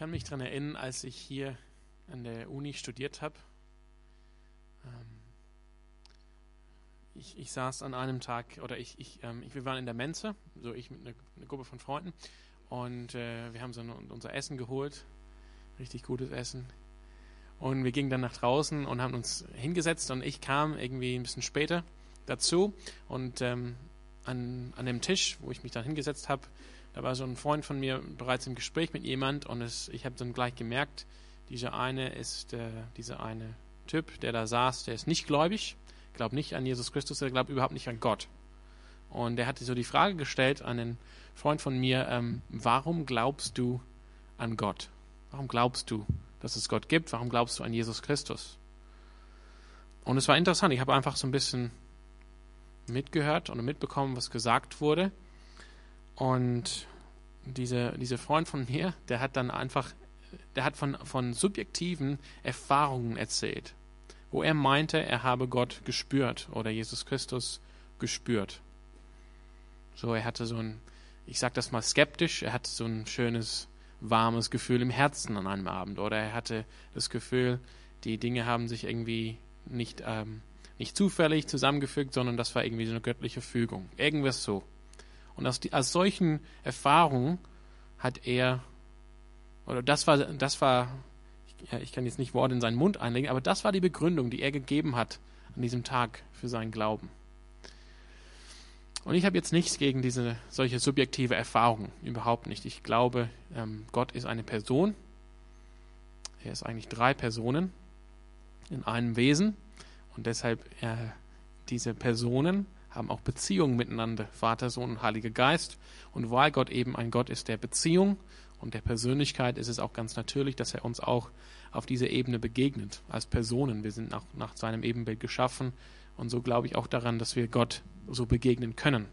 kann mich daran erinnern, als ich hier an der Uni studiert habe. Ähm, ich, ich, saß an einem Tag, oder ich, ich, ähm, wir waren in der Mensa, so ich mit einer eine Gruppe von Freunden, und äh, wir haben so unser Essen geholt, richtig gutes Essen. Und wir gingen dann nach draußen und haben uns hingesetzt und ich kam irgendwie ein bisschen später dazu und ähm, an, an dem Tisch, wo ich mich dann hingesetzt habe, da war so ein Freund von mir bereits im Gespräch mit jemand und es, ich habe dann gleich gemerkt, dieser eine ist äh, dieser eine Typ, der da saß, der ist nicht gläubig, glaubt nicht an Jesus Christus, er glaubt überhaupt nicht an Gott. Und er hatte so die Frage gestellt an einen Freund von mir, ähm, warum glaubst du an Gott? Warum glaubst du, dass es Gott gibt? Warum glaubst du an Jesus Christus? Und es war interessant, ich habe einfach so ein bisschen mitgehört und mitbekommen, was gesagt wurde. Und dieser diese Freund von mir, der hat dann einfach, der hat von, von subjektiven Erfahrungen erzählt, wo er meinte, er habe Gott gespürt oder Jesus Christus gespürt. So, er hatte so ein, ich sag das mal skeptisch, er hatte so ein schönes, warmes Gefühl im Herzen an einem Abend. Oder er hatte das Gefühl, die Dinge haben sich irgendwie nicht, ähm, nicht zufällig zusammengefügt, sondern das war irgendwie so eine göttliche Fügung. Irgendwas so. Und aus, die, aus solchen Erfahrungen hat er, oder das war, das war, ich, ich kann jetzt nicht Worte in seinen Mund einlegen, aber das war die Begründung, die er gegeben hat an diesem Tag für seinen Glauben. Und ich habe jetzt nichts gegen diese solche subjektive Erfahrung, überhaupt nicht. Ich glaube, ähm, Gott ist eine Person. Er ist eigentlich drei Personen in einem Wesen. Und deshalb äh, diese Personen haben auch Beziehungen miteinander, Vater, Sohn und Heiliger Geist. Und weil Gott eben ein Gott ist der Beziehung und der Persönlichkeit, ist es auch ganz natürlich, dass er uns auch auf dieser Ebene begegnet, als Personen. Wir sind nach, nach seinem Ebenbild geschaffen und so glaube ich auch daran, dass wir Gott so begegnen können.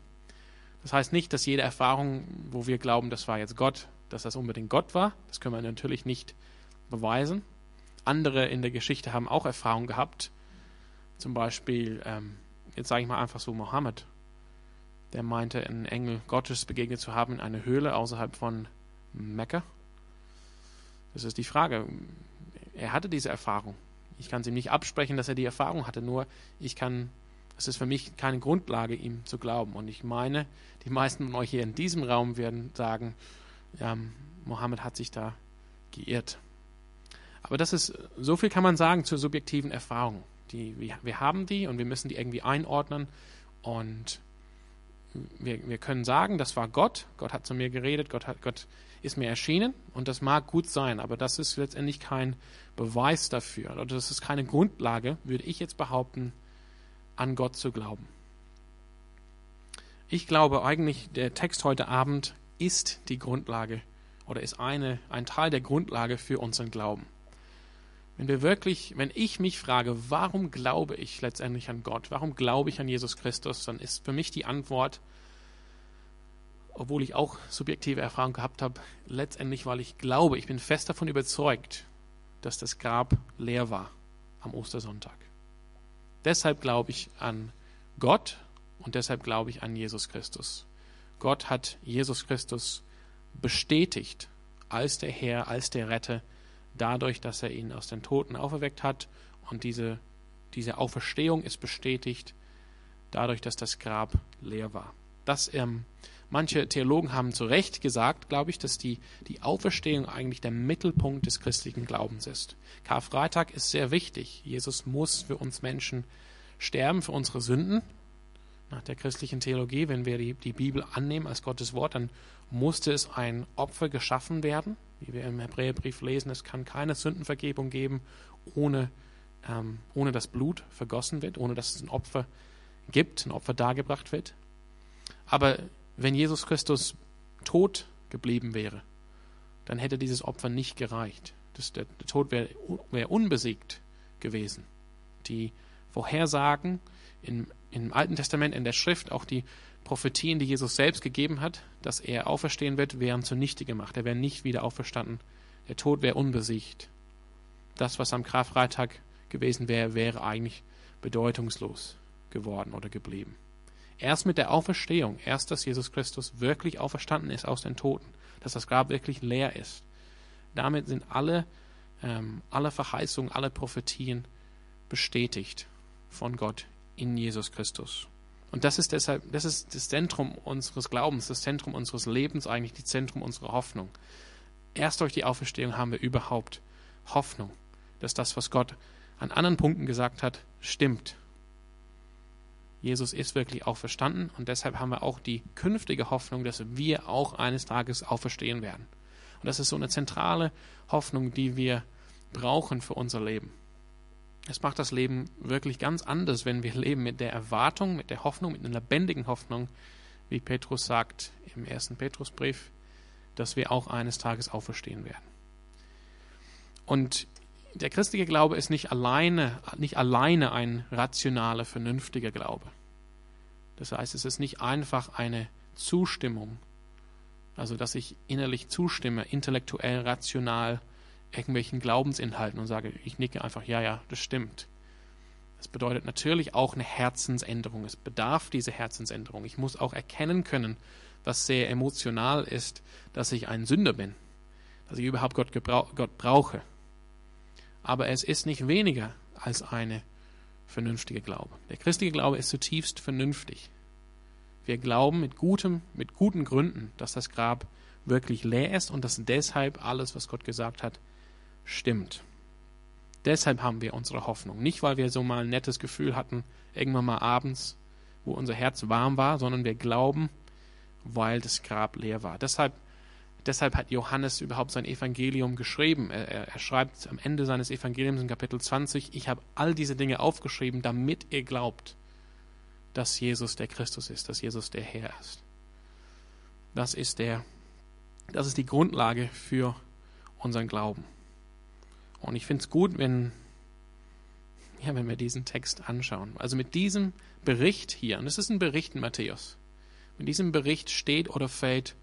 Das heißt nicht, dass jede Erfahrung, wo wir glauben, das war jetzt Gott, dass das unbedingt Gott war. Das können wir natürlich nicht beweisen. Andere in der Geschichte haben auch Erfahrungen gehabt. Zum Beispiel ähm, jetzt sage ich mal einfach so Mohammed, der meinte, einen Engel Gottes begegnet zu haben in einer Höhle außerhalb von Mekka. Das ist die Frage. Er hatte diese Erfahrung. Ich kann es ihm nicht absprechen, dass er die Erfahrung hatte, nur ich kann, es ist für mich keine Grundlage, ihm zu glauben. Und ich meine, die meisten von euch hier in diesem Raum werden sagen, ähm, Mohammed hat sich da geirrt. Aber das ist, so viel kann man sagen zur subjektiven Erfahrung. Die, wir, wir haben die und wir müssen die irgendwie einordnen. Und wir, wir können sagen, das war Gott. Gott hat zu mir geredet, Gott, hat, Gott ist mir erschienen. Und das mag gut sein, aber das ist letztendlich kein Beweis dafür. Oder das ist keine Grundlage, würde ich jetzt behaupten, an Gott zu glauben. Ich glaube eigentlich, der Text heute Abend ist die Grundlage oder ist eine, ein Teil der Grundlage für unseren Glauben. Wenn wir wirklich, wenn ich mich frage, warum glaube ich letztendlich an Gott, warum glaube ich an Jesus Christus, dann ist für mich die Antwort, obwohl ich auch subjektive Erfahrung gehabt habe, letztendlich, weil ich glaube, ich bin fest davon überzeugt, dass das Grab leer war am Ostersonntag. Deshalb glaube ich an Gott und deshalb glaube ich an Jesus Christus. Gott hat Jesus Christus bestätigt als der Herr, als der Retter, dadurch, dass er ihn aus den Toten auferweckt hat. Und diese, diese Auferstehung ist bestätigt dadurch, dass das Grab leer war. Das, ähm, manche Theologen haben zu Recht gesagt, glaube ich, dass die, die Auferstehung eigentlich der Mittelpunkt des christlichen Glaubens ist. Karfreitag ist sehr wichtig. Jesus muss für uns Menschen sterben, für unsere Sünden. Nach der christlichen Theologie, wenn wir die, die Bibel annehmen als Gottes Wort, dann musste es ein Opfer geschaffen werden wie wir im Hebräerbrief lesen, es kann keine Sündenvergebung geben, ohne, ähm, ohne dass Blut vergossen wird, ohne dass es ein Opfer gibt, ein Opfer dargebracht wird. Aber wenn Jesus Christus tot geblieben wäre, dann hätte dieses Opfer nicht gereicht. Das, der, der Tod wäre wär unbesiegt gewesen. Die Vorhersagen im, im Alten Testament, in der Schrift, auch die Prophetien, die Jesus selbst gegeben hat, dass er auferstehen wird, wären zunichte gemacht. Er wäre nicht wieder auferstanden. Der Tod wäre unbesiegt. Das, was am Karfreitag gewesen wäre, wäre eigentlich bedeutungslos geworden oder geblieben. Erst mit der Auferstehung, erst dass Jesus Christus wirklich auferstanden ist aus den Toten, dass das Grab wirklich leer ist, damit sind alle, ähm, alle Verheißungen, alle Prophetien bestätigt von Gott in Jesus Christus. Und das ist deshalb, das ist das Zentrum unseres Glaubens, das Zentrum unseres Lebens, eigentlich das Zentrum unserer Hoffnung. Erst durch die Auferstehung haben wir überhaupt Hoffnung, dass das, was Gott an anderen Punkten gesagt hat, stimmt. Jesus ist wirklich auferstanden und deshalb haben wir auch die künftige Hoffnung, dass wir auch eines Tages auferstehen werden. Und das ist so eine zentrale Hoffnung, die wir brauchen für unser Leben. Es macht das Leben wirklich ganz anders, wenn wir leben mit der Erwartung, mit der Hoffnung, mit einer lebendigen Hoffnung, wie Petrus sagt im ersten Petrusbrief, dass wir auch eines Tages auferstehen werden. Und der christliche Glaube ist nicht alleine, nicht alleine ein rationaler, vernünftiger Glaube. Das heißt, es ist nicht einfach eine Zustimmung, also dass ich innerlich zustimme, intellektuell, rational irgendwelchen Glaubensinhalten und sage, ich nicke einfach, ja, ja, das stimmt. Das bedeutet natürlich auch eine Herzensänderung. Es bedarf dieser Herzensänderung. Ich muss auch erkennen können, was sehr emotional ist, dass ich ein Sünder bin, dass ich überhaupt Gott, Gott brauche. Aber es ist nicht weniger als eine vernünftige Glaube. Der christliche Glaube ist zutiefst vernünftig. Wir glauben mit gutem, mit guten Gründen, dass das Grab wirklich leer ist und dass deshalb alles, was Gott gesagt hat, stimmt. Deshalb haben wir unsere Hoffnung. Nicht, weil wir so mal ein nettes Gefühl hatten, irgendwann mal abends, wo unser Herz warm war, sondern wir glauben, weil das Grab leer war. Deshalb, deshalb hat Johannes überhaupt sein Evangelium geschrieben. Er, er, schreibt am Ende seines Evangeliums in Kapitel 20, ich habe all diese Dinge aufgeschrieben, damit ihr glaubt, dass Jesus der Christus ist, dass Jesus der Herr ist. Das ist der, das ist die Grundlage für unseren Glauben. Und ich finde es gut, wenn, ja, wenn wir diesen Text anschauen. Also mit diesem Bericht hier, und das ist ein Bericht in Matthäus, mit diesem Bericht steht oder fällt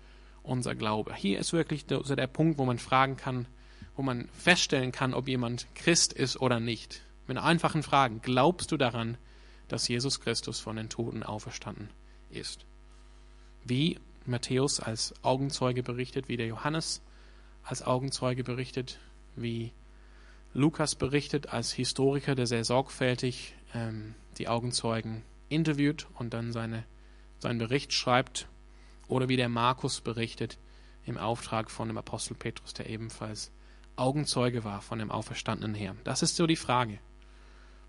unser Glaube. Hier ist wirklich der, also der Punkt, wo man fragen kann, wo man feststellen kann, ob jemand Christ ist oder nicht. Mit einfachen Fragen. Glaubst du daran, dass Jesus Christus von den Toten auferstanden ist? Wie Matthäus als Augenzeuge berichtet, wie der Johannes als Augenzeuge berichtet, wie Lukas berichtet als Historiker, der sehr sorgfältig ähm, die Augenzeugen interviewt und dann seine, seinen Bericht schreibt, oder wie der Markus berichtet im Auftrag von dem Apostel Petrus, der ebenfalls Augenzeuge war von dem auferstandenen Herrn. Das ist so die Frage.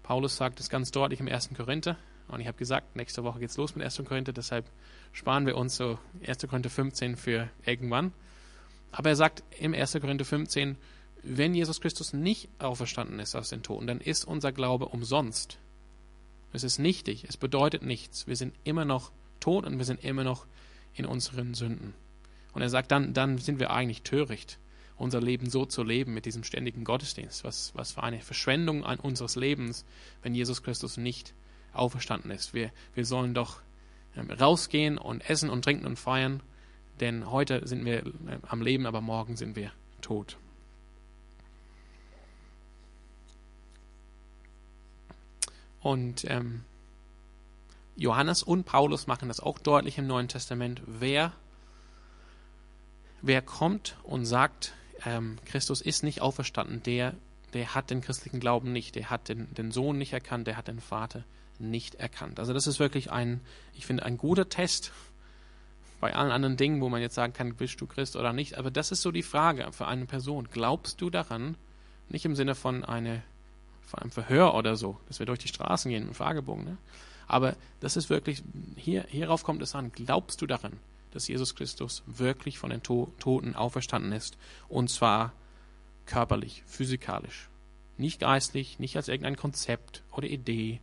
Paulus sagt es ganz deutlich im 1. Korinther, und ich habe gesagt, nächste Woche geht's los mit 1. Korinther, deshalb sparen wir uns so 1. Korinther 15 für irgendwann. Aber er sagt im 1. Korinther 15, wenn Jesus Christus nicht auferstanden ist aus den Toten, dann ist unser Glaube umsonst. Es ist nichtig, es bedeutet nichts. Wir sind immer noch tot und wir sind immer noch in unseren Sünden. Und er sagt, dann, dann sind wir eigentlich töricht, unser Leben so zu leben mit diesem ständigen Gottesdienst. Was, was für eine Verschwendung an unseres Lebens, wenn Jesus Christus nicht auferstanden ist. Wir, wir sollen doch ähm, rausgehen und essen und trinken und feiern, denn heute sind wir äh, am Leben, aber morgen sind wir tot. Und ähm, Johannes und Paulus machen das auch deutlich im Neuen Testament. Wer, wer kommt und sagt, ähm, Christus ist nicht auferstanden, der, der hat den christlichen Glauben nicht, der hat den, den Sohn nicht erkannt, der hat den Vater nicht erkannt. Also das ist wirklich ein, ich finde, ein guter Test bei allen anderen Dingen, wo man jetzt sagen kann, bist du Christ oder nicht. Aber das ist so die Frage für eine Person. Glaubst du daran? Nicht im Sinne von eine vor einem Verhör oder so, dass wir durch die Straßen gehen mit Fragebogen. Ne? Aber das ist wirklich, hier, hierauf kommt es an, glaubst du daran, dass Jesus Christus wirklich von den to Toten auferstanden ist? Und zwar körperlich, physikalisch. Nicht geistlich, nicht als irgendein Konzept oder Idee,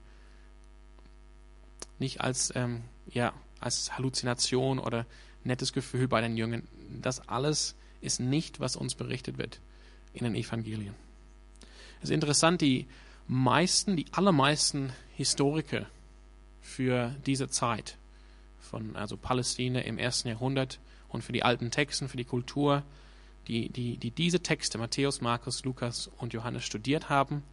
nicht als, ähm, ja, als Halluzination oder nettes Gefühl bei den Jüngern. Das alles ist nicht, was uns berichtet wird in den Evangelien. Es ist interessant, die meisten, die allermeisten Historiker für diese Zeit von also Palästina im ersten Jahrhundert und für die alten Texten, für die Kultur, die, die, die diese Texte, Matthäus, Markus, Lukas und Johannes studiert haben,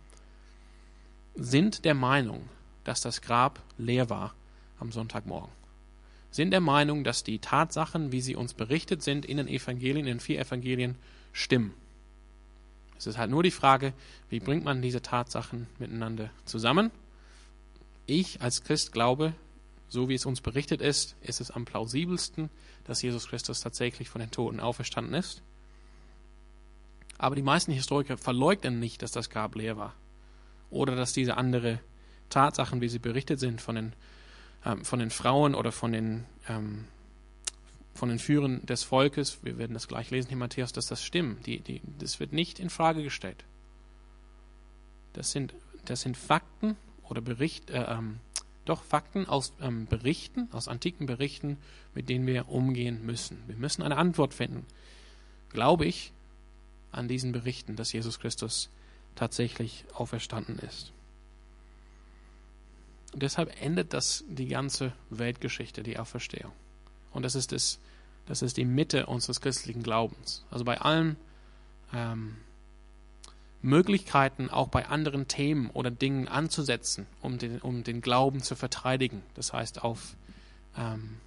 sind der Meinung, dass das Grab leer war am Sonntagmorgen. Sind der Meinung, dass die Tatsachen, wie sie uns berichtet sind in den Evangelien, in den vier Evangelien, stimmen. Es ist halt nur die Frage, wie bringt man diese Tatsachen miteinander zusammen? Ich als Christ glaube, so wie es uns berichtet ist, ist es am plausibelsten, dass Jesus Christus tatsächlich von den Toten auferstanden ist. Aber die meisten Historiker verleugnen nicht, dass das Grab leer war. Oder dass diese andere Tatsachen, wie sie berichtet sind von den, ähm, von den Frauen oder von den, ähm, von den Führern des Volkes, wir werden das gleich lesen in Matthäus, dass das stimmt. Die, die, das wird nicht in Frage gestellt. Das sind, das sind Fakten oder Bericht, äh, ähm, doch Fakten aus ähm, Berichten, aus antiken Berichten, mit denen wir umgehen müssen. Wir müssen eine Antwort finden, glaube ich, an diesen Berichten, dass Jesus Christus tatsächlich auferstanden ist. Und deshalb endet das die ganze Weltgeschichte, die Auferstehung. Und das ist, das, das ist die Mitte unseres christlichen Glaubens. Also bei allen ähm, Möglichkeiten, auch bei anderen Themen oder Dingen anzusetzen, um den, um den Glauben zu verteidigen. Das heißt, auf ähm,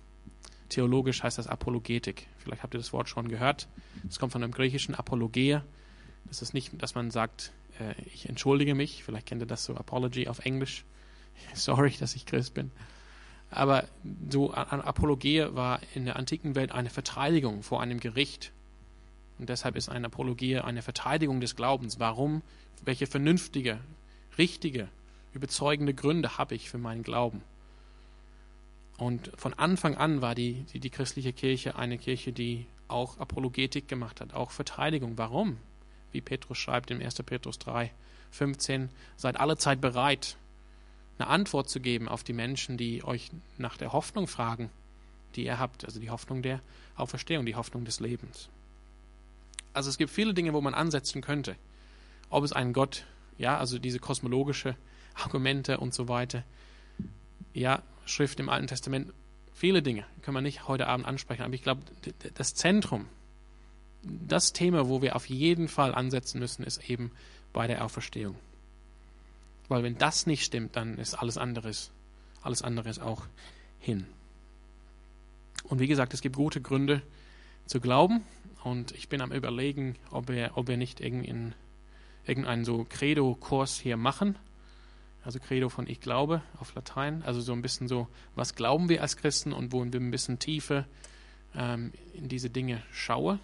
theologisch heißt das Apologetik. Vielleicht habt ihr das Wort schon gehört. Das kommt von dem griechischen Apologia. Das ist nicht, dass man sagt, äh, ich entschuldige mich. Vielleicht kennt ihr das so Apology auf Englisch. Sorry, dass ich Christ bin. Aber so Apologie war in der antiken Welt eine Verteidigung vor einem Gericht. Und deshalb ist eine Apologie eine Verteidigung des Glaubens. Warum? Welche vernünftige, richtige, überzeugende Gründe habe ich für meinen Glauben? Und von Anfang an war die, die, die christliche Kirche eine Kirche, die auch Apologetik gemacht hat, auch Verteidigung. Warum? Wie Petrus schreibt im 1. Petrus 3, 15, seid alle Zeit bereit, eine Antwort zu geben auf die Menschen, die euch nach der Hoffnung fragen, die ihr habt, also die Hoffnung der Auferstehung, die Hoffnung des Lebens. Also es gibt viele Dinge, wo man ansetzen könnte. Ob es einen Gott, ja, also diese kosmologische Argumente und so weiter. Ja, Schrift im Alten Testament, viele Dinge können wir nicht heute Abend ansprechen, aber ich glaube, das Zentrum, das Thema, wo wir auf jeden Fall ansetzen müssen, ist eben bei der Auferstehung. Weil wenn das nicht stimmt, dann ist alles anderes, alles anderes auch hin. Und wie gesagt, es gibt gute Gründe zu glauben. Und ich bin am überlegen, ob wir, ob wir nicht irgendeinen, irgendeinen so Credo-Kurs hier machen. Also Credo von Ich glaube auf Latein. Also so ein bisschen so, was glauben wir als Christen und wo wir ein bisschen tiefer ähm, in diese Dinge schauen.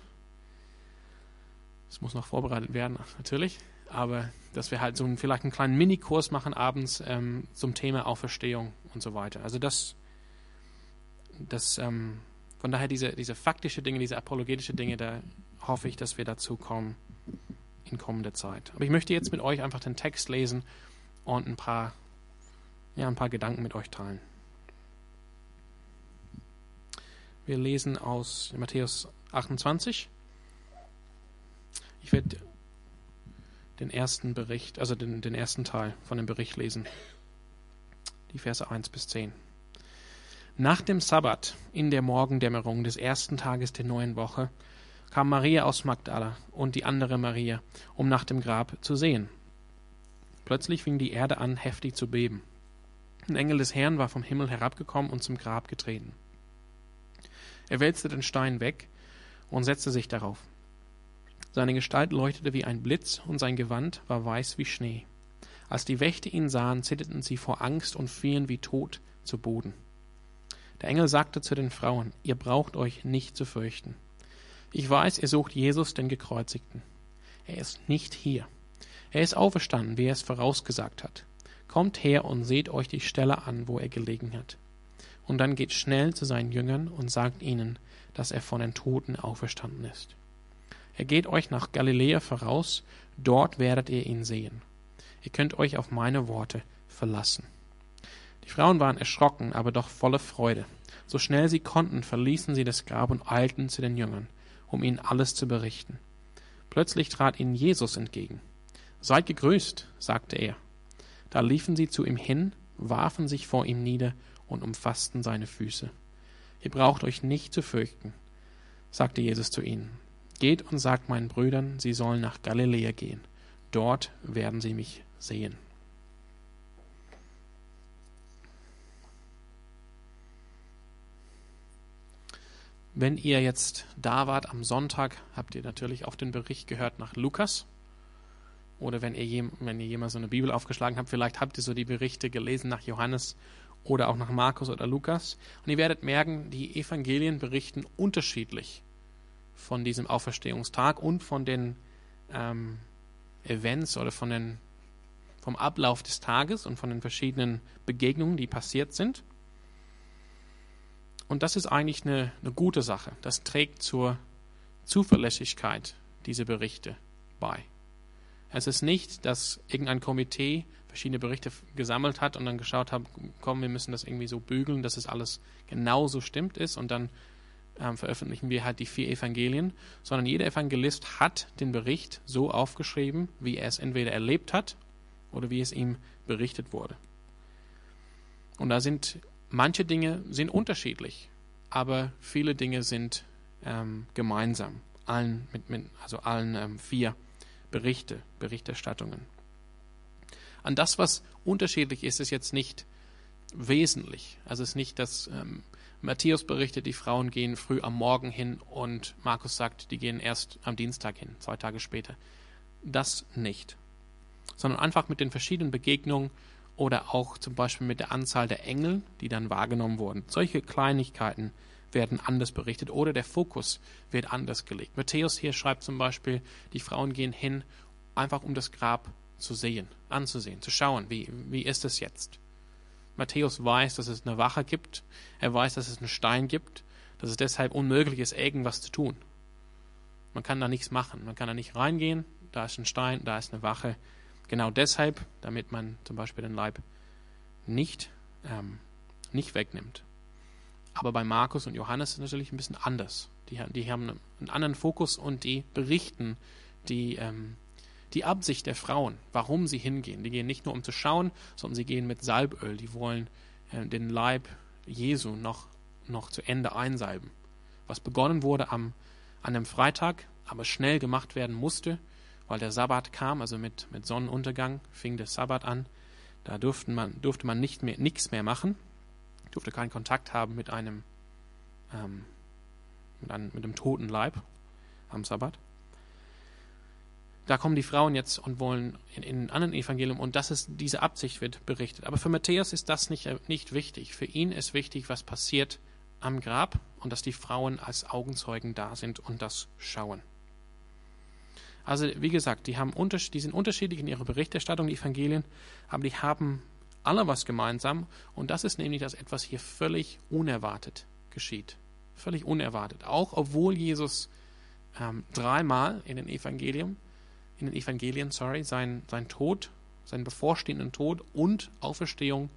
Das muss noch vorbereitet werden, natürlich aber dass wir halt so einen, vielleicht einen kleinen Minikurs machen abends ähm, zum Thema Auferstehung und so weiter. Also das, das ähm, von daher diese, diese faktische Dinge, diese apologetische Dinge, da hoffe ich, dass wir dazu kommen in kommender Zeit. Aber ich möchte jetzt mit euch einfach den Text lesen und ein paar, ja, ein paar Gedanken mit euch teilen. Wir lesen aus Matthäus 28. Ich werde den ersten Bericht, also den, den ersten Teil von dem Bericht lesen. Die Verse 1 bis 10. Nach dem Sabbat, in der Morgendämmerung des ersten Tages der neuen Woche, kam Maria aus Magdala und die andere Maria, um nach dem Grab zu sehen. Plötzlich fing die Erde an, heftig zu beben. Ein Engel des Herrn war vom Himmel herabgekommen und zum Grab getreten. Er wälzte den Stein weg und setzte sich darauf. Seine Gestalt leuchtete wie ein Blitz, und sein Gewand war weiß wie Schnee. Als die Wächter ihn sahen, zitterten sie vor Angst und fielen wie tot zu Boden. Der Engel sagte zu den Frauen, ihr braucht euch nicht zu fürchten. Ich weiß, ihr sucht Jesus, den Gekreuzigten. Er ist nicht hier. Er ist auferstanden, wie er es vorausgesagt hat. Kommt her und seht euch die Stelle an, wo er gelegen hat. Und dann geht schnell zu seinen Jüngern und sagt ihnen, dass er von den Toten auferstanden ist. Er geht euch nach Galiläa voraus, dort werdet ihr ihn sehen. Ihr könnt euch auf meine Worte verlassen. Die Frauen waren erschrocken, aber doch voller Freude. So schnell sie konnten, verließen sie das Grab und eilten zu den Jüngern, um ihnen alles zu berichten. Plötzlich trat ihnen Jesus entgegen. Seid gegrüßt, sagte er. Da liefen sie zu ihm hin, warfen sich vor ihm nieder und umfassten seine Füße. Ihr braucht euch nicht zu fürchten, sagte Jesus zu ihnen. Geht und sagt meinen Brüdern, sie sollen nach Galiläa gehen. Dort werden sie mich sehen. Wenn ihr jetzt da wart am Sonntag, habt ihr natürlich auch den Bericht gehört nach Lukas. oder wenn ihr, wenn ihr jemals so eine Bibel aufgeschlagen habt, vielleicht habt ihr so die Berichte gelesen nach Johannes oder auch nach Markus oder Lukas. Und ihr werdet merken, die Evangelien berichten unterschiedlich von diesem Auferstehungstag und von den ähm, Events oder von den, vom Ablauf des Tages und von den verschiedenen Begegnungen, die passiert sind. Und das ist eigentlich eine, eine gute Sache. Das trägt zur Zuverlässigkeit dieser Berichte bei. Es ist nicht, dass irgendein Komitee verschiedene Berichte gesammelt hat und dann geschaut hat, komm, wir müssen das irgendwie so bügeln, dass es alles genauso stimmt ist und dann ähm, veröffentlichen wir halt die vier Evangelien, sondern jeder Evangelist hat den Bericht so aufgeschrieben, wie er es entweder erlebt hat oder wie es ihm berichtet wurde. Und da sind manche Dinge sind unterschiedlich, aber viele Dinge sind ähm, gemeinsam, allen mit, mit also allen ähm, vier Berichte, Berichterstattungen. An das, was unterschiedlich ist, ist jetzt nicht wesentlich. Also es ist nicht, dass ähm, Matthäus berichtet, die Frauen gehen früh am Morgen hin und Markus sagt, die gehen erst am Dienstag hin, zwei Tage später. Das nicht. Sondern einfach mit den verschiedenen Begegnungen oder auch zum Beispiel mit der Anzahl der Engel, die dann wahrgenommen wurden. Solche Kleinigkeiten werden anders berichtet oder der Fokus wird anders gelegt. Matthäus hier schreibt zum Beispiel, die Frauen gehen hin, einfach um das Grab zu sehen, anzusehen, zu schauen, wie, wie ist es jetzt. Matthäus weiß, dass es eine Wache gibt, er weiß, dass es einen Stein gibt, dass es deshalb unmöglich ist, irgendwas zu tun. Man kann da nichts machen, man kann da nicht reingehen, da ist ein Stein, da ist eine Wache. Genau deshalb, damit man zum Beispiel den Leib nicht, ähm, nicht wegnimmt. Aber bei Markus und Johannes ist es natürlich ein bisschen anders. Die, die haben einen anderen Fokus und die berichten die, ähm, die Absicht der Frauen, warum sie hingehen. Die gehen nicht nur um zu schauen, sondern sie gehen mit Salböl. Die wollen äh, den Leib Jesu noch, noch zu Ende einsalben. Was begonnen wurde am, an einem Freitag, aber schnell gemacht werden musste, weil der Sabbat kam, also mit, mit Sonnenuntergang fing der Sabbat an. Da durfte man, durfte man nicht mehr, nichts mehr machen durfte keinen Kontakt haben mit einem, ähm, mit einem, mit einem toten Leib am Sabbat. Da kommen die Frauen jetzt und wollen in, in anderen Evangelium und das ist, diese Absicht wird berichtet. Aber für Matthäus ist das nicht, nicht wichtig. Für ihn ist wichtig, was passiert am Grab und dass die Frauen als Augenzeugen da sind und das schauen. Also wie gesagt, die, haben die sind unterschiedlich in ihrer Berichterstattung, die Evangelien, aber die haben alle was gemeinsam und das ist nämlich, dass etwas hier völlig unerwartet geschieht. Völlig unerwartet. Auch obwohl Jesus ähm, dreimal in den Evangelien, in den Evangelien, sorry, sein, sein Tod, seinen bevorstehenden Tod und Auferstehung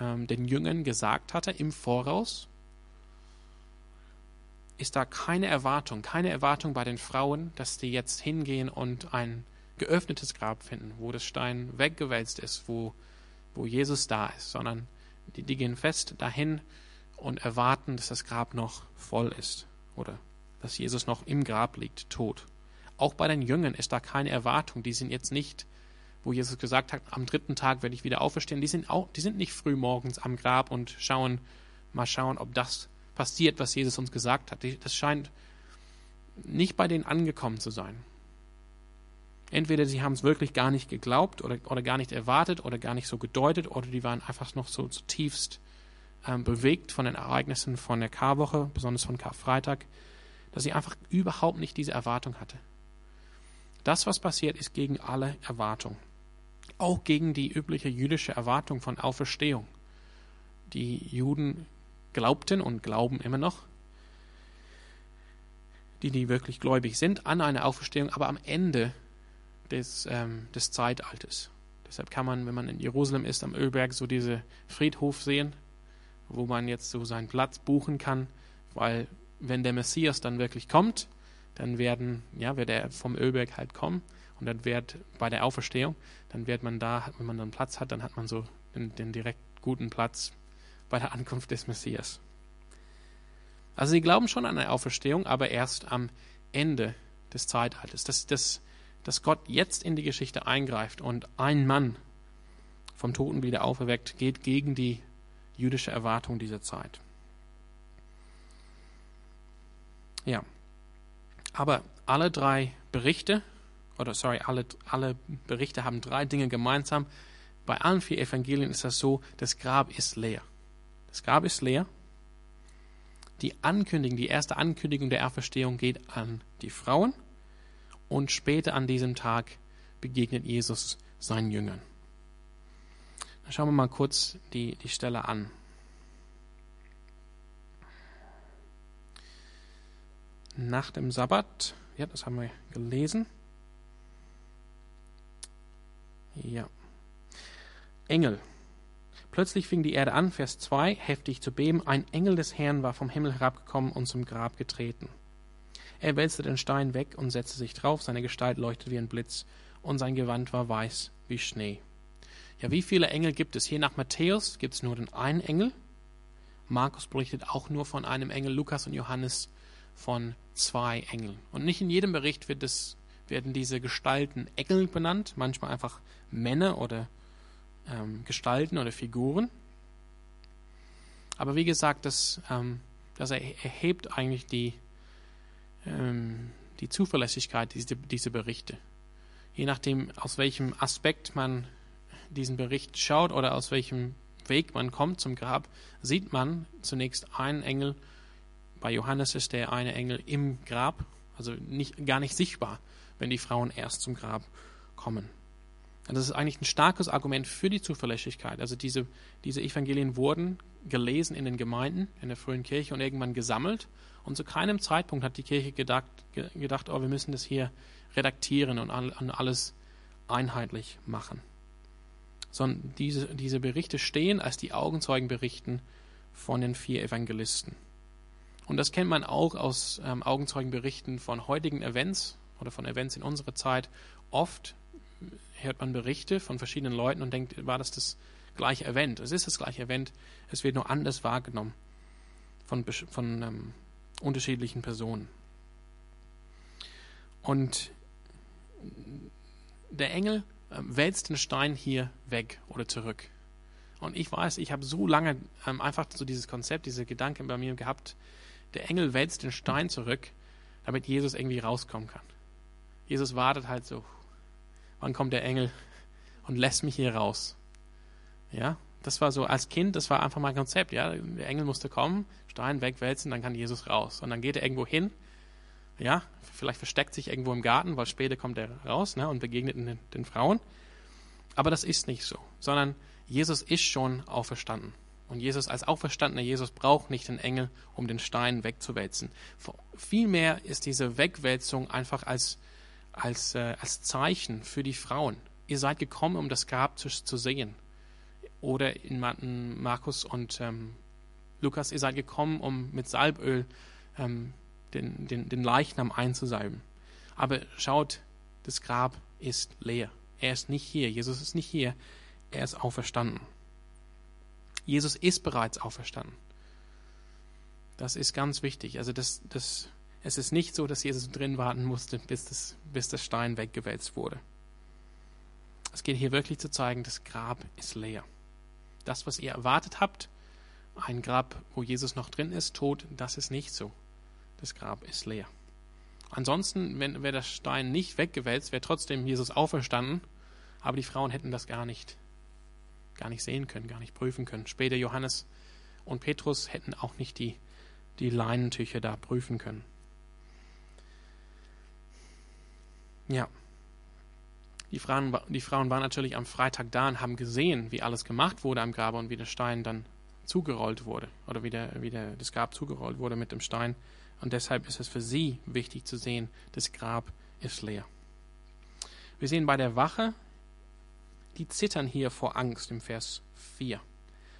ähm, den Jüngern gesagt hatte im Voraus, ist da keine Erwartung, keine Erwartung bei den Frauen, dass die jetzt hingehen und ein geöffnetes Grab finden, wo das Stein weggewälzt ist, wo wo Jesus da ist, sondern die, die gehen fest dahin und erwarten, dass das Grab noch voll ist oder dass Jesus noch im Grab liegt, tot. Auch bei den Jüngern ist da keine Erwartung. Die sind jetzt nicht, wo Jesus gesagt hat, am dritten Tag werde ich wieder auferstehen. Die sind auch, die sind nicht früh morgens am Grab und schauen, mal schauen, ob das passiert, was Jesus uns gesagt hat. Das scheint nicht bei denen angekommen zu sein. Entweder sie haben es wirklich gar nicht geglaubt oder, oder gar nicht erwartet oder gar nicht so gedeutet oder die waren einfach noch so zutiefst ähm, bewegt von den Ereignissen von der Karwoche, besonders von Karfreitag, dass sie einfach überhaupt nicht diese Erwartung hatte. Das, was passiert, ist gegen alle Erwartung. Auch gegen die übliche jüdische Erwartung von Auferstehung. Die Juden glaubten und glauben immer noch, die, die wirklich gläubig sind, an eine Auferstehung, aber am Ende des, ähm, des Zeitalters. Deshalb kann man, wenn man in Jerusalem ist, am Ölberg so diese Friedhof sehen, wo man jetzt so seinen Platz buchen kann, weil wenn der Messias dann wirklich kommt, dann werden, ja, wird er vom Ölberg halt kommen und dann wird bei der Auferstehung, dann wird man da, wenn man dann Platz hat, dann hat man so den, den direkt guten Platz bei der Ankunft des Messias. Also sie glauben schon an eine Auferstehung, aber erst am Ende des Zeitalters. Das, das dass Gott jetzt in die Geschichte eingreift und ein Mann vom Toten wieder auferweckt, geht gegen die jüdische Erwartung dieser Zeit. Ja, aber alle drei Berichte oder sorry, alle, alle Berichte haben drei Dinge gemeinsam. Bei allen vier Evangelien ist das so, das Grab ist leer. Das Grab ist leer. Die Ankündigung, die erste Ankündigung der Auferstehung geht an die Frauen und später an diesem Tag begegnet Jesus seinen Jüngern. Dann schauen wir mal kurz die, die Stelle an. Nach dem Sabbat, ja, das haben wir gelesen. Ja. Engel. Plötzlich fing die Erde an, Vers 2, heftig zu beben. Ein Engel des Herrn war vom Himmel herabgekommen und zum Grab getreten. Er wälzte den Stein weg und setzte sich drauf. Seine Gestalt leuchtete wie ein Blitz und sein Gewand war weiß wie Schnee. Ja, wie viele Engel gibt es? Hier nach Matthäus gibt es nur den einen Engel. Markus berichtet auch nur von einem Engel. Lukas und Johannes von zwei Engeln. Und nicht in jedem Bericht wird es, werden diese Gestalten Engel benannt, manchmal einfach Männer oder ähm, Gestalten oder Figuren. Aber wie gesagt, das, ähm, das erhebt eigentlich die, ähm, die Zuverlässigkeit dieser, dieser Berichte. Je nachdem, aus welchem Aspekt man diesen Bericht schaut oder aus welchem Weg man kommt zum Grab, sieht man zunächst einen Engel. Bei Johannes ist der eine Engel im Grab, also nicht, gar nicht sichtbar, wenn die Frauen erst zum Grab kommen. Und das ist eigentlich ein starkes Argument für die Zuverlässigkeit. Also diese, diese Evangelien wurden gelesen in den Gemeinden, in der frühen Kirche und irgendwann gesammelt. Und zu keinem Zeitpunkt hat die Kirche gedacht, gedacht oh, wir müssen das hier redaktieren und alles einheitlich machen. Sondern diese, diese Berichte stehen als die Augenzeugenberichten von den vier Evangelisten. Und das kennt man auch aus ähm, Augenzeugenberichten von heutigen Events oder von Events in unserer Zeit. Oft hört man Berichte von verschiedenen Leuten und denkt, war das das gleiche Event? Es ist das gleiche Event, es wird nur anders wahrgenommen von, von ähm, unterschiedlichen Personen. Und der Engel ähm, wälzt den Stein hier weg oder zurück. Und ich weiß, ich habe so lange ähm, einfach so dieses Konzept, diese Gedanken bei mir gehabt, der Engel wälzt den Stein zurück, damit Jesus irgendwie rauskommen kann. Jesus wartet halt so, wann kommt der Engel und lässt mich hier raus. Ja, das war so als Kind, das war einfach mein Konzept. Ja, der Engel musste kommen, Stein wegwälzen, dann kann Jesus raus. Und dann geht er irgendwo hin, ja, vielleicht versteckt sich irgendwo im Garten, weil später kommt er raus ne, und begegnet den, den Frauen. Aber das ist nicht so, sondern Jesus ist schon auferstanden. Und Jesus als auferstandener Jesus braucht nicht den Engel, um den Stein wegzuwälzen. Vielmehr ist diese Wegwälzung einfach als, als, äh, als Zeichen für die Frauen. Ihr seid gekommen, um das Grab zu, zu sehen. Oder in Markus und ähm, Lukas, ihr seid gekommen, um mit Salböl ähm, den, den, den Leichnam einzusalben. Aber schaut, das Grab ist leer. Er ist nicht hier. Jesus ist nicht hier. Er ist auferstanden. Jesus ist bereits auferstanden. Das ist ganz wichtig. Also das, das, es ist nicht so, dass Jesus drin warten musste, bis das, bis das Stein weggewälzt wurde. Es geht hier wirklich zu zeigen, das Grab ist leer. Das, was ihr erwartet habt, ein Grab, wo Jesus noch drin ist, tot, das ist nicht so das Grab ist leer. Ansonsten, wenn wäre der Stein nicht weggewälzt, wäre trotzdem Jesus auferstanden, aber die Frauen hätten das gar nicht, gar nicht sehen können, gar nicht prüfen können. Später Johannes und Petrus hätten auch nicht die, die Leinentücher da prüfen können. Ja. Die Frauen, die Frauen waren natürlich am Freitag da und haben gesehen, wie alles gemacht wurde am Grabe und wie der Stein dann zugerollt wurde oder wie, der, wie der, das Grab zugerollt wurde mit dem Stein. Und deshalb ist es für sie wichtig zu sehen, das Grab ist leer. Wir sehen bei der Wache, die zittern hier vor Angst im Vers 4.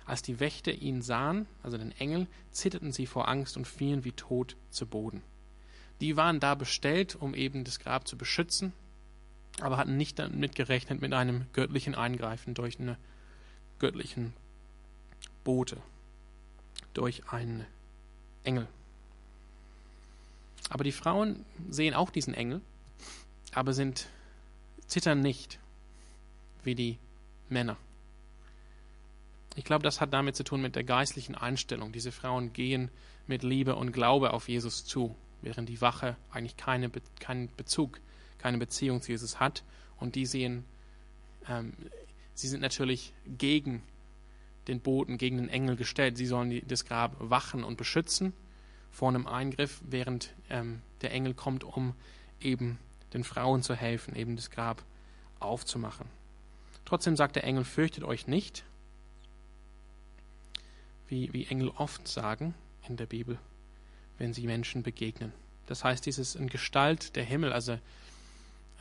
Als die Wächter ihn sahen, also den Engel, zitterten sie vor Angst und fielen wie tot zu Boden. Die waren da bestellt, um eben das Grab zu beschützen, aber hatten nicht damit gerechnet mit einem göttlichen Eingreifen durch einen göttlichen Bote, durch einen Engel. Aber die Frauen sehen auch diesen Engel, aber sind zittern nicht wie die Männer. Ich glaube, das hat damit zu tun mit der geistlichen Einstellung. Diese Frauen gehen mit Liebe und Glaube auf Jesus zu, während die Wache eigentlich keine, keinen Bezug, keine Beziehung zu Jesus hat. Und die sehen, ähm, sie sind natürlich gegen den Boten, gegen den Engel gestellt. Sie sollen die, das Grab wachen und beschützen vor einem Eingriff, während ähm, der Engel kommt, um eben den Frauen zu helfen, eben das Grab aufzumachen. Trotzdem sagt der Engel, fürchtet euch nicht, wie, wie Engel oft sagen in der Bibel, wenn sie Menschen begegnen. Das heißt, dieses in Gestalt der Himmel, also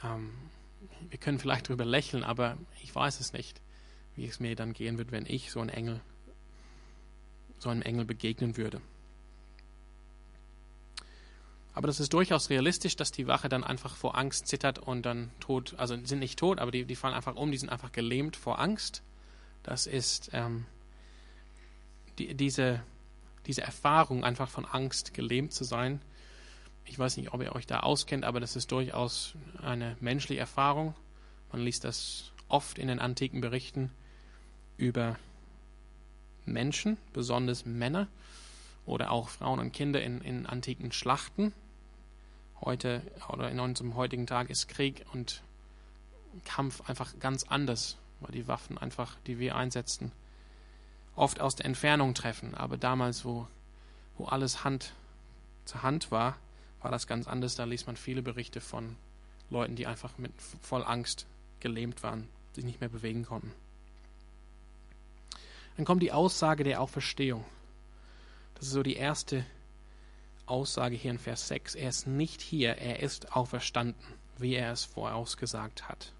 ähm, wir können vielleicht darüber lächeln, aber ich weiß es nicht, wie es mir dann gehen wird, wenn ich so einen Engel, so einem Engel begegnen würde. Aber das ist durchaus realistisch, dass die Wache dann einfach vor Angst zittert und dann tot, also sind nicht tot, aber die, die fallen einfach um, die sind einfach gelähmt vor Angst. Das ist ähm, die, diese, diese Erfahrung, einfach von Angst gelähmt zu sein. Ich weiß nicht, ob ihr euch da auskennt, aber das ist durchaus eine menschliche Erfahrung. Man liest das oft in den antiken Berichten über Menschen, besonders Männer oder auch Frauen und Kinder in, in antiken Schlachten. Heute oder in unserem heutigen Tag ist Krieg und Kampf einfach ganz anders, weil die Waffen einfach, die wir einsetzen, oft aus der Entfernung treffen. Aber damals, wo, wo alles Hand zur Hand war, war das ganz anders. Da liest man viele Berichte von Leuten, die einfach mit voll Angst gelähmt waren, sich nicht mehr bewegen konnten. Dann kommt die Aussage der Auferstehung. Das ist so die erste Aussage hier in Vers 6. Er ist nicht hier, er ist auferstanden, wie er es vorausgesagt hat.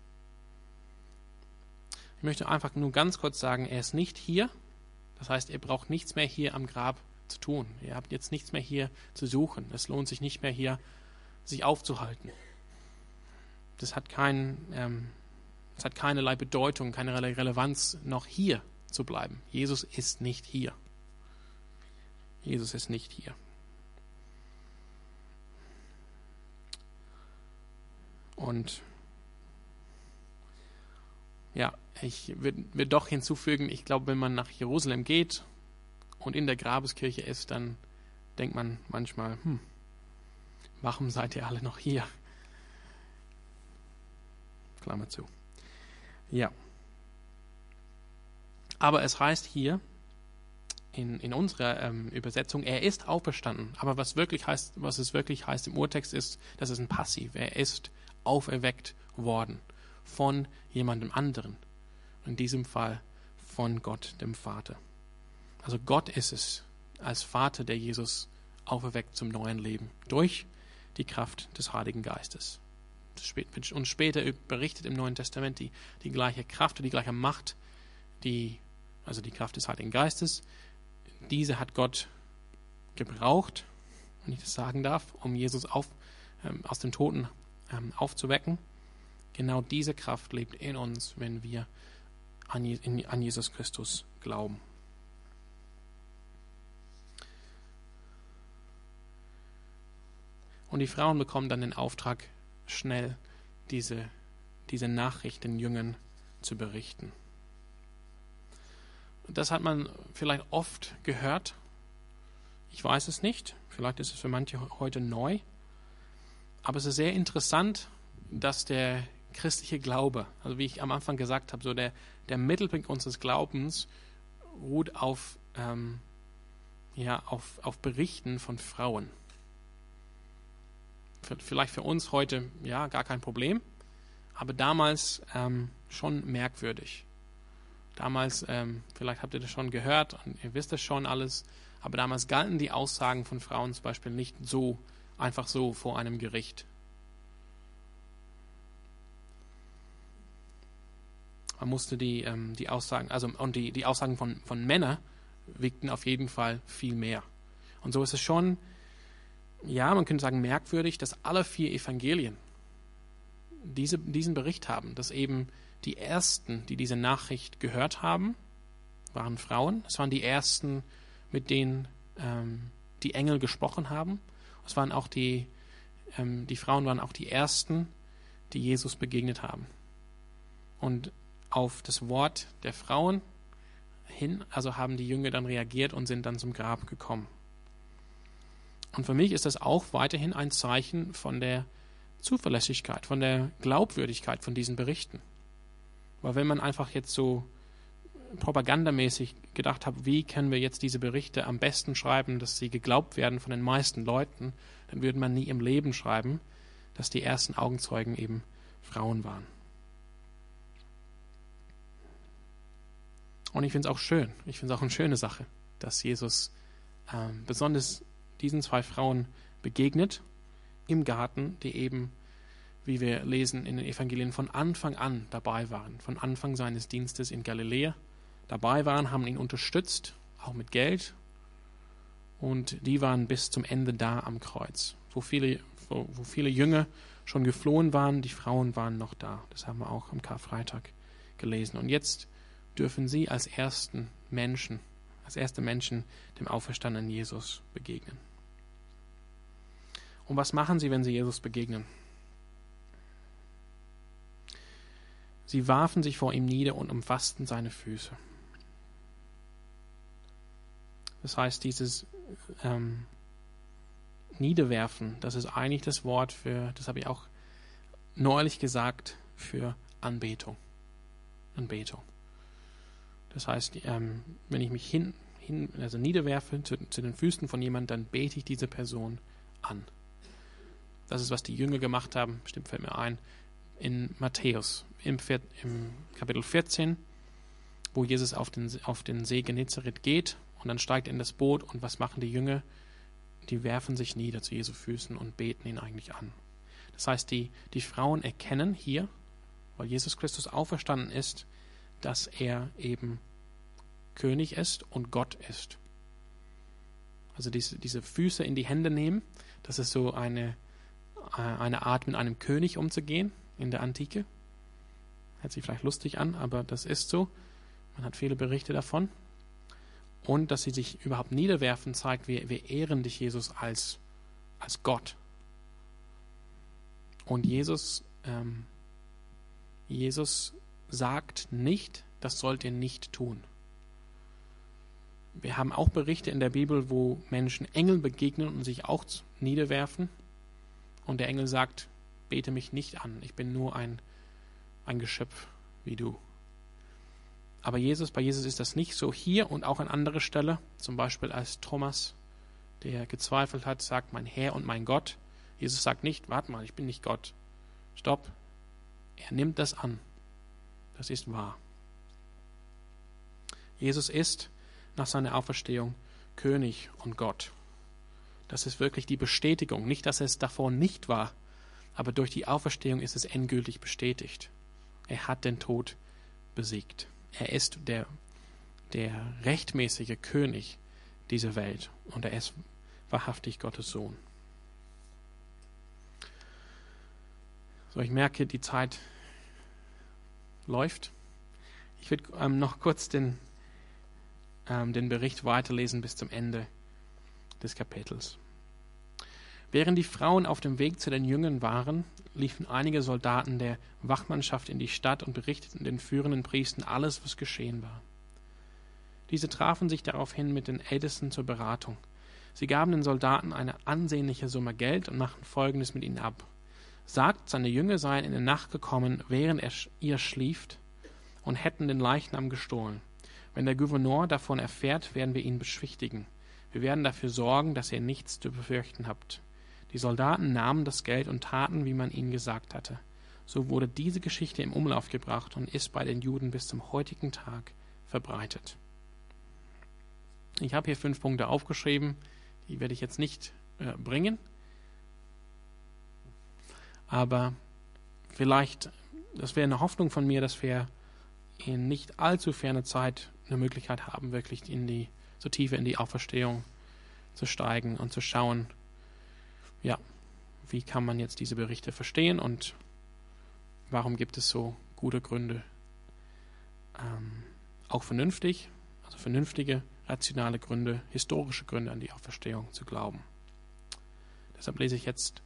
Ich möchte einfach nur ganz kurz sagen, er ist nicht hier. Das heißt, ihr braucht nichts mehr hier am Grab zu tun. Ihr habt jetzt nichts mehr hier zu suchen. Es lohnt sich nicht mehr hier, sich aufzuhalten. Das hat, kein, ähm, das hat keinerlei Bedeutung, keine Relevanz, noch hier zu bleiben. Jesus ist nicht hier. Jesus ist nicht hier. Und ja, ich würde würd doch hinzufügen, ich glaube, wenn man nach Jerusalem geht und in der Grabeskirche ist, dann denkt man manchmal, hm, warum seid ihr alle noch hier? Klammer zu. Ja. Aber es heißt hier, in, in unserer ähm, Übersetzung, er ist auferstanden. Aber was wirklich heißt, was es wirklich heißt im Urtext ist, das ist ein Passiv. Er ist auferweckt worden von jemandem anderen. In diesem Fall von Gott, dem Vater. Also Gott ist es als Vater, der Jesus auferweckt zum neuen Leben durch die Kraft des Heiligen Geistes. Und später berichtet im Neuen Testament die, die gleiche Kraft und die gleiche Macht, die, also die Kraft des Heiligen Geistes, diese hat Gott gebraucht, wenn ich das sagen darf, um Jesus auf, ähm, aus den Toten ähm, aufzuwecken. Genau diese Kraft lebt in uns, wenn wir an, in, an Jesus Christus glauben. Und die Frauen bekommen dann den Auftrag, schnell diese, diese Nachricht den Jüngern zu berichten. Das hat man vielleicht oft gehört. Ich weiß es nicht. Vielleicht ist es für manche heute neu. Aber es ist sehr interessant, dass der christliche Glaube, also wie ich am Anfang gesagt habe, so der, der Mittelpunkt unseres Glaubens ruht auf, ähm, ja, auf, auf Berichten von Frauen. Vielleicht für uns heute ja gar kein Problem, aber damals ähm, schon merkwürdig. Damals, ähm, vielleicht habt ihr das schon gehört und ihr wisst das schon alles, aber damals galten die Aussagen von Frauen zum Beispiel nicht so, einfach so vor einem Gericht. Man musste die, ähm, die Aussagen, also und die, die Aussagen von, von Männern wiegten auf jeden Fall viel mehr. Und so ist es schon, ja, man könnte sagen, merkwürdig, dass alle vier Evangelien diese, diesen Bericht haben, dass eben die ersten, die diese Nachricht gehört haben, waren Frauen. Es waren die ersten, mit denen ähm, die Engel gesprochen haben. Es waren auch die, ähm, die Frauen waren auch die ersten, die Jesus begegnet haben. Und auf das Wort der Frauen hin, also haben die Jünger dann reagiert und sind dann zum Grab gekommen. Und für mich ist das auch weiterhin ein Zeichen von der Zuverlässigkeit, von der Glaubwürdigkeit von diesen Berichten. Weil wenn man einfach jetzt so propagandamäßig gedacht hat, wie können wir jetzt diese Berichte am besten schreiben, dass sie geglaubt werden von den meisten Leuten, dann würde man nie im Leben schreiben, dass die ersten Augenzeugen eben Frauen waren. Und ich finde es auch schön, ich finde es auch eine schöne Sache, dass Jesus äh, besonders diesen zwei Frauen begegnet im Garten, die eben, wie wir lesen in den Evangelien, von Anfang an dabei waren, von Anfang seines Dienstes in Galiläa dabei waren, haben ihn unterstützt, auch mit Geld. Und die waren bis zum Ende da am Kreuz. Wo viele, wo, wo viele Jünger schon geflohen waren, die Frauen waren noch da. Das haben wir auch am Karfreitag gelesen. Und jetzt dürfen sie als ersten Menschen, als erste Menschen dem auferstandenen Jesus begegnen. Und was machen sie, wenn sie Jesus begegnen? Sie warfen sich vor ihm nieder und umfassten seine Füße. Das heißt, dieses ähm, Niederwerfen, das ist eigentlich das Wort für, das habe ich auch neulich gesagt, für Anbetung. Anbetung. Das heißt, ähm, wenn ich mich hin, hin also niederwerfe zu, zu den Füßen von jemandem, dann bete ich diese Person an. Das ist, was die Jünger gemacht haben, bestimmt fällt mir ein, in Matthäus, im, im Kapitel 14, wo Jesus auf den, auf den See Genezareth geht und dann steigt er in das Boot und was machen die Jünger? Die werfen sich nieder zu Jesu Füßen und beten ihn eigentlich an. Das heißt, die, die Frauen erkennen hier, weil Jesus Christus auferstanden ist, dass er eben König ist und Gott ist. Also diese, diese Füße in die Hände nehmen, das ist so eine, äh, eine Art, mit einem König umzugehen in der Antike. Hört sich vielleicht lustig an, aber das ist so. Man hat viele Berichte davon und dass sie sich überhaupt niederwerfen, zeigt, wir, wir ehren dich, Jesus, als, als Gott. Und Jesus, ähm, Jesus sagt nicht, das sollt ihr nicht tun. Wir haben auch Berichte in der Bibel, wo Menschen Engeln begegnen und sich auch niederwerfen. Und der Engel sagt, bete mich nicht an, ich bin nur ein, ein Geschöpf wie du. Aber Jesus, bei Jesus ist das nicht so. Hier und auch an anderer Stelle, zum Beispiel als Thomas, der gezweifelt hat, sagt, mein Herr und mein Gott. Jesus sagt nicht, warte mal, ich bin nicht Gott. Stopp. Er nimmt das an. Das ist wahr. Jesus ist nach seiner Auferstehung König und Gott. Das ist wirklich die Bestätigung. Nicht, dass es davor nicht war, aber durch die Auferstehung ist es endgültig bestätigt. Er hat den Tod besiegt. Er ist der, der rechtmäßige König dieser Welt und er ist wahrhaftig Gottes Sohn. So, ich merke, die Zeit läuft. Ich würde ähm, noch kurz den, ähm, den Bericht weiterlesen bis zum Ende des Kapitels. Während die Frauen auf dem Weg zu den Jüngern waren, liefen einige Soldaten der Wachmannschaft in die Stadt und berichteten den führenden Priestern alles, was geschehen war. Diese trafen sich daraufhin mit den Ältesten zur Beratung. Sie gaben den Soldaten eine ansehnliche Summe Geld und machten Folgendes mit ihnen ab. Sagt, seine Jünger seien in der Nacht gekommen, während er, ihr schlieft, und hätten den Leichnam gestohlen. Wenn der Gouverneur davon erfährt, werden wir ihn beschwichtigen. Wir werden dafür sorgen, dass ihr nichts zu befürchten habt. Die Soldaten nahmen das Geld und taten, wie man ihnen gesagt hatte. So wurde diese Geschichte im Umlauf gebracht und ist bei den Juden bis zum heutigen Tag verbreitet. Ich habe hier fünf Punkte aufgeschrieben, die werde ich jetzt nicht äh, bringen, aber vielleicht, das wäre eine Hoffnung von mir, dass wir in nicht allzu ferner Zeit eine Möglichkeit haben, wirklich in die, so tiefer in die Auferstehung zu steigen und zu schauen, ja, wie kann man jetzt diese Berichte verstehen und warum gibt es so gute Gründe, ähm, auch vernünftig, also vernünftige, rationale Gründe, historische Gründe an die Auferstehung zu glauben. Deshalb lese ich jetzt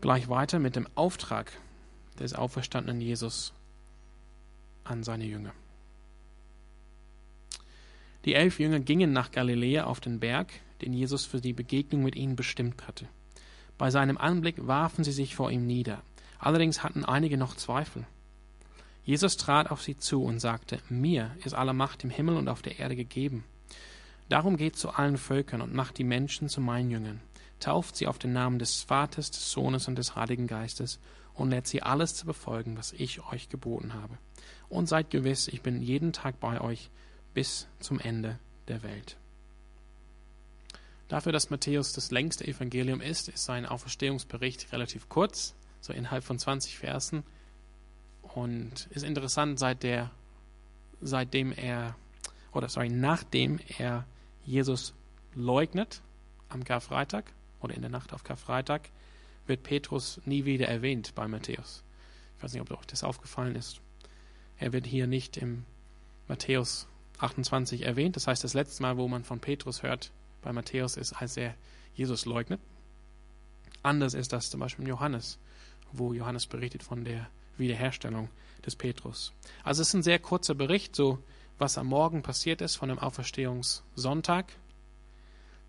gleich weiter mit dem Auftrag des auferstandenen Jesus an seine Jünger. Die elf Jünger gingen nach Galiläa auf den Berg, den Jesus für die Begegnung mit ihnen bestimmt hatte. Bei seinem Anblick warfen sie sich vor ihm nieder. Allerdings hatten einige noch Zweifel. Jesus trat auf sie zu und sagte, Mir ist alle Macht im Himmel und auf der Erde gegeben. Darum geht zu allen Völkern und macht die Menschen zu meinen Jüngern. Tauft sie auf den Namen des Vaters, des Sohnes und des Heiligen Geistes und lehrt sie alles zu befolgen, was ich euch geboten habe. Und seid gewiss, ich bin jeden Tag bei euch bis zum Ende der Welt. Dafür, dass Matthäus das längste Evangelium ist, ist sein Auferstehungsbericht relativ kurz, so innerhalb von 20 Versen. Und ist interessant, seit der, seitdem er, oder sorry, nachdem er Jesus leugnet am Karfreitag oder in der Nacht auf Karfreitag, wird Petrus nie wieder erwähnt bei Matthäus. Ich weiß nicht, ob euch das aufgefallen ist. Er wird hier nicht im Matthäus 28 erwähnt. Das heißt, das letzte Mal, wo man von Petrus hört, bei Matthäus ist, als er Jesus leugnet. Anders ist das zum Beispiel in Johannes, wo Johannes berichtet von der Wiederherstellung des Petrus. Also es ist ein sehr kurzer Bericht, so was am Morgen passiert ist von dem Auferstehungssonntag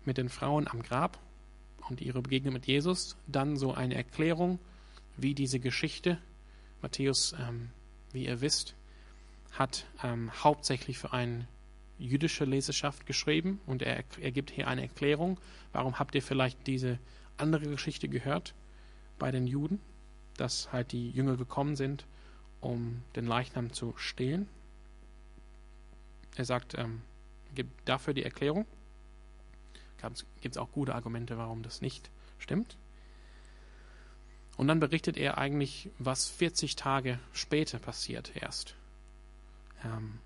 mit den Frauen am Grab und ihre Begegnung mit Jesus. Dann so eine Erklärung, wie diese Geschichte, Matthäus, ähm, wie ihr wisst, hat ähm, hauptsächlich für einen jüdische Leserschaft geschrieben und er, er gibt hier eine Erklärung. Warum habt ihr vielleicht diese andere Geschichte gehört bei den Juden, dass halt die Jünger gekommen sind, um den Leichnam zu stehlen? Er sagt, ähm, gibt dafür die Erklärung. Gibt es auch gute Argumente, warum das nicht stimmt. Und dann berichtet er eigentlich, was 40 Tage später passiert erst. Ähm,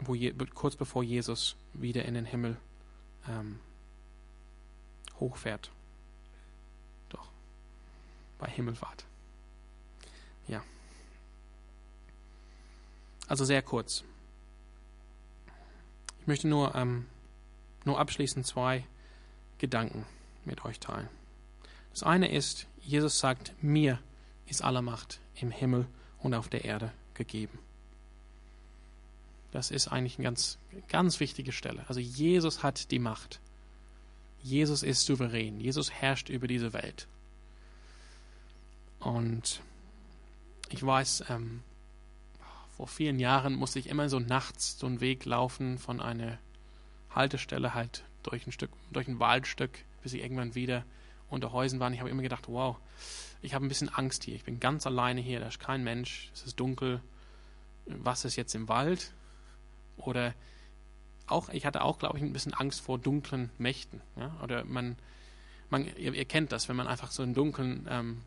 wo je, kurz bevor Jesus wieder in den Himmel ähm, hochfährt. Doch, bei Himmelfahrt. Ja. Also sehr kurz. Ich möchte nur, ähm, nur abschließend zwei Gedanken mit euch teilen. Das eine ist, Jesus sagt, mir ist alle Macht im Himmel und auf der Erde gegeben. Das ist eigentlich eine ganz, ganz wichtige Stelle. Also Jesus hat die Macht. Jesus ist souverän. Jesus herrscht über diese Welt. Und ich weiß, ähm, vor vielen Jahren musste ich immer so nachts so einen Weg laufen von einer Haltestelle halt durch ein Stück, durch ein Waldstück, bis ich irgendwann wieder unter Häusern war. Und ich habe immer gedacht, wow, ich habe ein bisschen Angst hier. Ich bin ganz alleine hier, da ist kein Mensch, es ist dunkel. Was ist jetzt im Wald? Oder auch, ich hatte auch, glaube ich, ein bisschen Angst vor dunklen Mächten. Ja? Oder man, man ihr, ihr, kennt das, wenn man einfach so im Dunkeln ähm,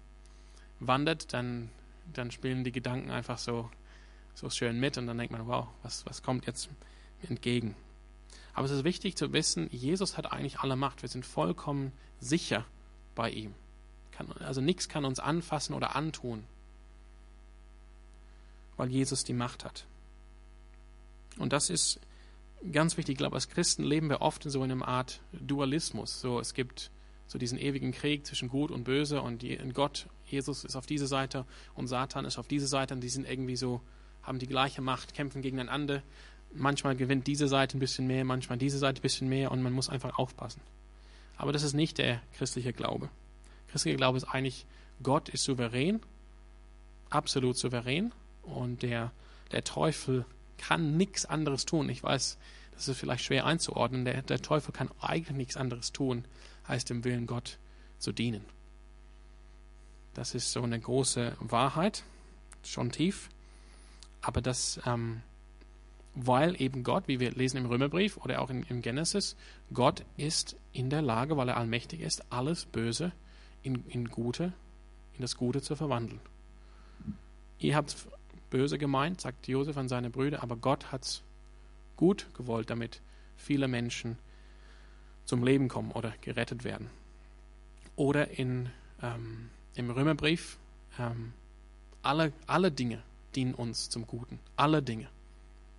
wandert, dann, dann spielen die Gedanken einfach so, so schön mit und dann denkt man, wow, was, was kommt jetzt entgegen? Aber es ist wichtig zu wissen, Jesus hat eigentlich alle Macht. Wir sind vollkommen sicher bei ihm. Kann, also nichts kann uns anfassen oder antun, weil Jesus die Macht hat. Und das ist ganz wichtig. Ich glaube, als Christen leben wir oft in so einer Art Dualismus. So, es gibt so diesen ewigen Krieg zwischen Gut und Böse und, Gott, Jesus ist auf diese Seite und Satan ist auf diese Seite und die sind irgendwie so, haben die gleiche Macht, kämpfen gegeneinander. Manchmal gewinnt diese Seite ein bisschen mehr, manchmal diese Seite ein bisschen mehr und man muss einfach aufpassen. Aber das ist nicht der christliche Glaube. Christlicher Glaube ist eigentlich, Gott ist souverän, absolut souverän und der, der Teufel kann nichts anderes tun. Ich weiß, das ist vielleicht schwer einzuordnen. Der, der Teufel kann eigentlich nichts anderes tun, als dem Willen Gott zu dienen. Das ist so eine große Wahrheit, schon tief. Aber das, ähm, weil eben Gott, wie wir lesen im Römerbrief oder auch in, im Genesis, Gott ist in der Lage, weil er allmächtig ist, alles Böse in, in Gute, in das Gute zu verwandeln. Ihr habt böse gemeint, sagt Josef an seine Brüder, aber Gott hat es gut gewollt, damit viele Menschen zum Leben kommen oder gerettet werden. Oder in, ähm, im Römerbrief, ähm, alle, alle Dinge dienen uns zum Guten. Alle Dinge.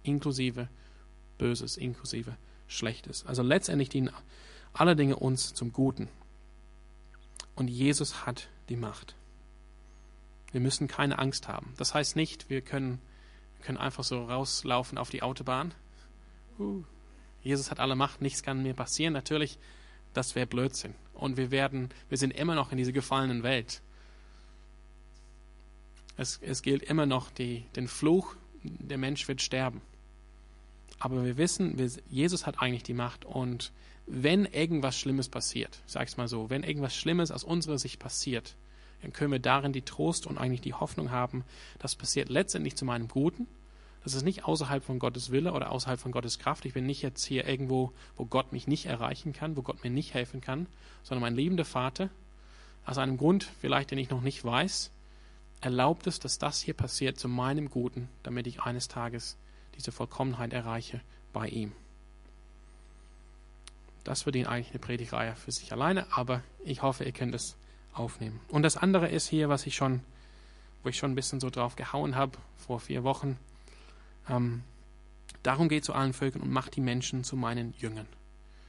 Inklusive Böses, inklusive Schlechtes. Also letztendlich dienen alle Dinge uns zum Guten. Und Jesus hat die Macht. Wir müssen keine Angst haben. Das heißt nicht, wir können, wir können einfach so rauslaufen auf die Autobahn. Uh, Jesus hat alle Macht, nichts kann mir passieren. Natürlich, das wäre Blödsinn. und wir werden, wir sind immer noch in dieser gefallenen Welt. Es, es gilt immer noch die, den Fluch, der Mensch wird sterben. Aber wir wissen, wir, Jesus hat eigentlich die Macht und wenn irgendwas Schlimmes passiert, ich sage es mal so, wenn irgendwas Schlimmes aus unserer Sicht passiert, dann können wir darin die Trost und eigentlich die Hoffnung haben, das passiert letztendlich zu meinem Guten. Das ist nicht außerhalb von Gottes Wille oder außerhalb von Gottes Kraft. Ich bin nicht jetzt hier irgendwo, wo Gott mich nicht erreichen kann, wo Gott mir nicht helfen kann, sondern mein liebender Vater, aus einem Grund vielleicht, den ich noch nicht weiß, erlaubt es, dass das hier passiert zu meinem Guten, damit ich eines Tages diese Vollkommenheit erreiche bei ihm. Das verdient eigentlich eine Predigreihe für sich alleine, aber ich hoffe, ihr könnt es aufnehmen. Und das andere ist hier, was ich schon, wo ich schon ein bisschen so drauf gehauen habe vor vier Wochen. Ähm, darum geht zu allen Völkern und macht die Menschen zu meinen Jüngern.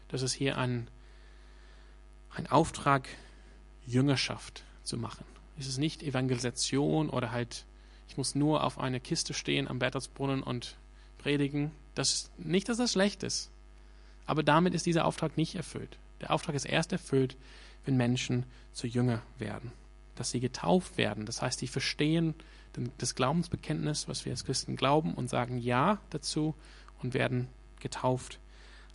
Das ist hier ein, ein Auftrag, Jüngerschaft zu machen. Es ist nicht Evangelisation oder halt, ich muss nur auf einer Kiste stehen am Bertelsbrunnen und predigen. Das ist nicht, dass das schlecht ist. Aber damit ist dieser Auftrag nicht erfüllt. Der Auftrag ist erst erfüllt, wenn Menschen zu Jünger werden. Dass sie getauft werden. Das heißt, sie verstehen das Glaubensbekenntnis, was wir als Christen glauben und sagen Ja dazu und werden getauft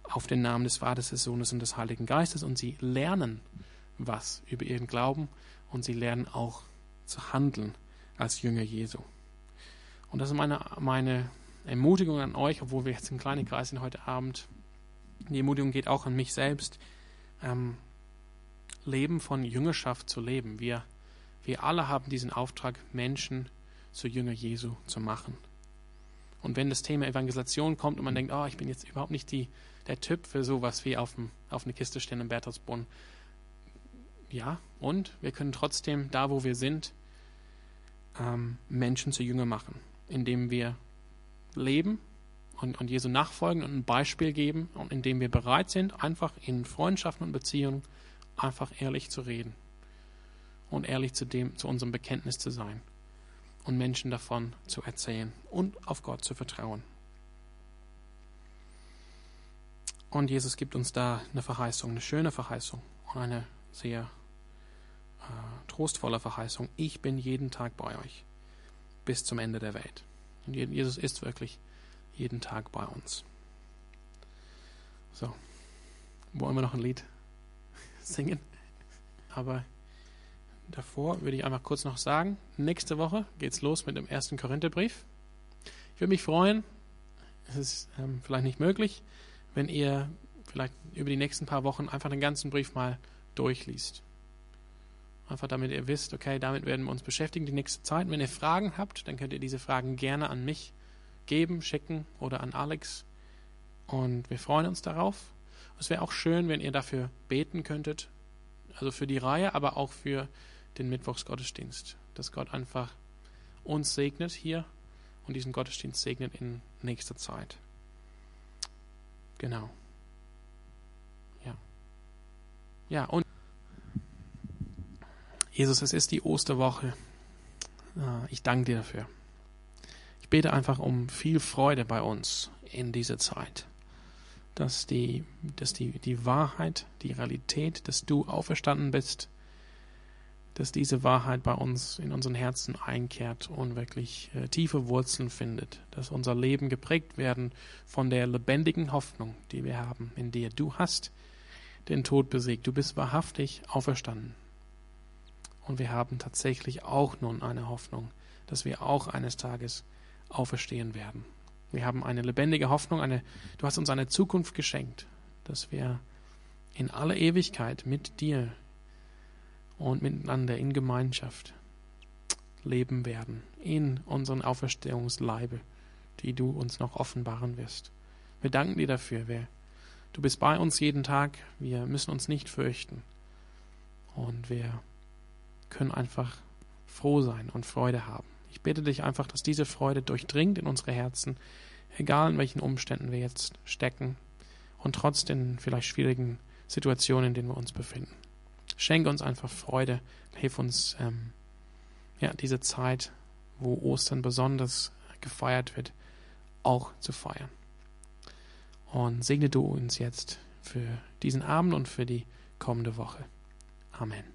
auf den Namen des Vaters, des Sohnes und des Heiligen Geistes und sie lernen was über ihren Glauben und sie lernen auch zu handeln als Jünger Jesu. Und das ist meine, meine Ermutigung an euch, obwohl wir jetzt im kleinen Kreis sind heute Abend. Die Ermutigung geht auch an mich selbst. Ähm, Leben von Jüngerschaft zu leben. Wir, wir alle haben diesen Auftrag, Menschen zu Jünger Jesu zu machen. Und wenn das Thema Evangelisation kommt und man denkt, oh, ich bin jetzt überhaupt nicht die, der Typ für sowas wie auf, dem, auf eine Kiste stehen im Bertelsbrunn. Ja, und wir können trotzdem, da wo wir sind, ähm, Menschen zu Jünger machen, indem wir leben und, und Jesu nachfolgen und ein Beispiel geben und indem wir bereit sind, einfach in Freundschaften und Beziehungen einfach ehrlich zu reden und ehrlich zu dem, zu unserem Bekenntnis zu sein und Menschen davon zu erzählen und auf Gott zu vertrauen. Und Jesus gibt uns da eine Verheißung, eine schöne Verheißung und eine sehr äh, trostvolle Verheißung. Ich bin jeden Tag bei euch bis zum Ende der Welt. Und Jesus ist wirklich jeden Tag bei uns. So, wollen wir noch ein Lied singen? Aber davor würde ich einfach kurz noch sagen, nächste Woche geht's los mit dem ersten Korintherbrief. Ich würde mich freuen, es ist ähm, vielleicht nicht möglich, wenn ihr vielleicht über die nächsten paar Wochen einfach den ganzen Brief mal durchliest. Einfach damit ihr wisst, okay, damit werden wir uns beschäftigen die nächste Zeit. wenn ihr Fragen habt, dann könnt ihr diese Fragen gerne an mich geben, schicken oder an Alex. Und wir freuen uns darauf. Es wäre auch schön, wenn ihr dafür beten könntet. Also für die Reihe, aber auch für den Mittwochsgottesdienst. Dass Gott einfach uns segnet hier und diesen Gottesdienst segnet in nächster Zeit. Genau. Ja. Ja, und Jesus, es ist die Osterwoche. Ich danke dir dafür. Ich bete einfach um viel Freude bei uns in dieser Zeit. Dass die, dass die, die Wahrheit, die Realität, dass du auferstanden bist, dass diese Wahrheit bei uns in unseren Herzen einkehrt und wirklich äh, tiefe Wurzeln findet, dass unser Leben geprägt werden von der lebendigen Hoffnung, die wir haben in dir. Du hast den Tod besiegt, du bist wahrhaftig auferstanden. Und wir haben tatsächlich auch nun eine Hoffnung, dass wir auch eines Tages auferstehen werden. Wir haben eine lebendige Hoffnung, eine, du hast uns eine Zukunft geschenkt, dass wir in aller Ewigkeit mit dir und miteinander in Gemeinschaft leben werden, in unseren Auferstehungsleibe, die du uns noch offenbaren wirst. Wir danken dir dafür. Wir, du bist bei uns jeden Tag. Wir müssen uns nicht fürchten. Und wir können einfach froh sein und Freude haben. Ich bitte dich einfach, dass diese Freude durchdringt in unsere Herzen, egal in welchen Umständen wir jetzt stecken und trotz den vielleicht schwierigen Situationen, in denen wir uns befinden. Schenke uns einfach Freude, hilf uns, ähm, ja, diese Zeit, wo Ostern besonders gefeiert wird, auch zu feiern. Und segne du uns jetzt für diesen Abend und für die kommende Woche. Amen.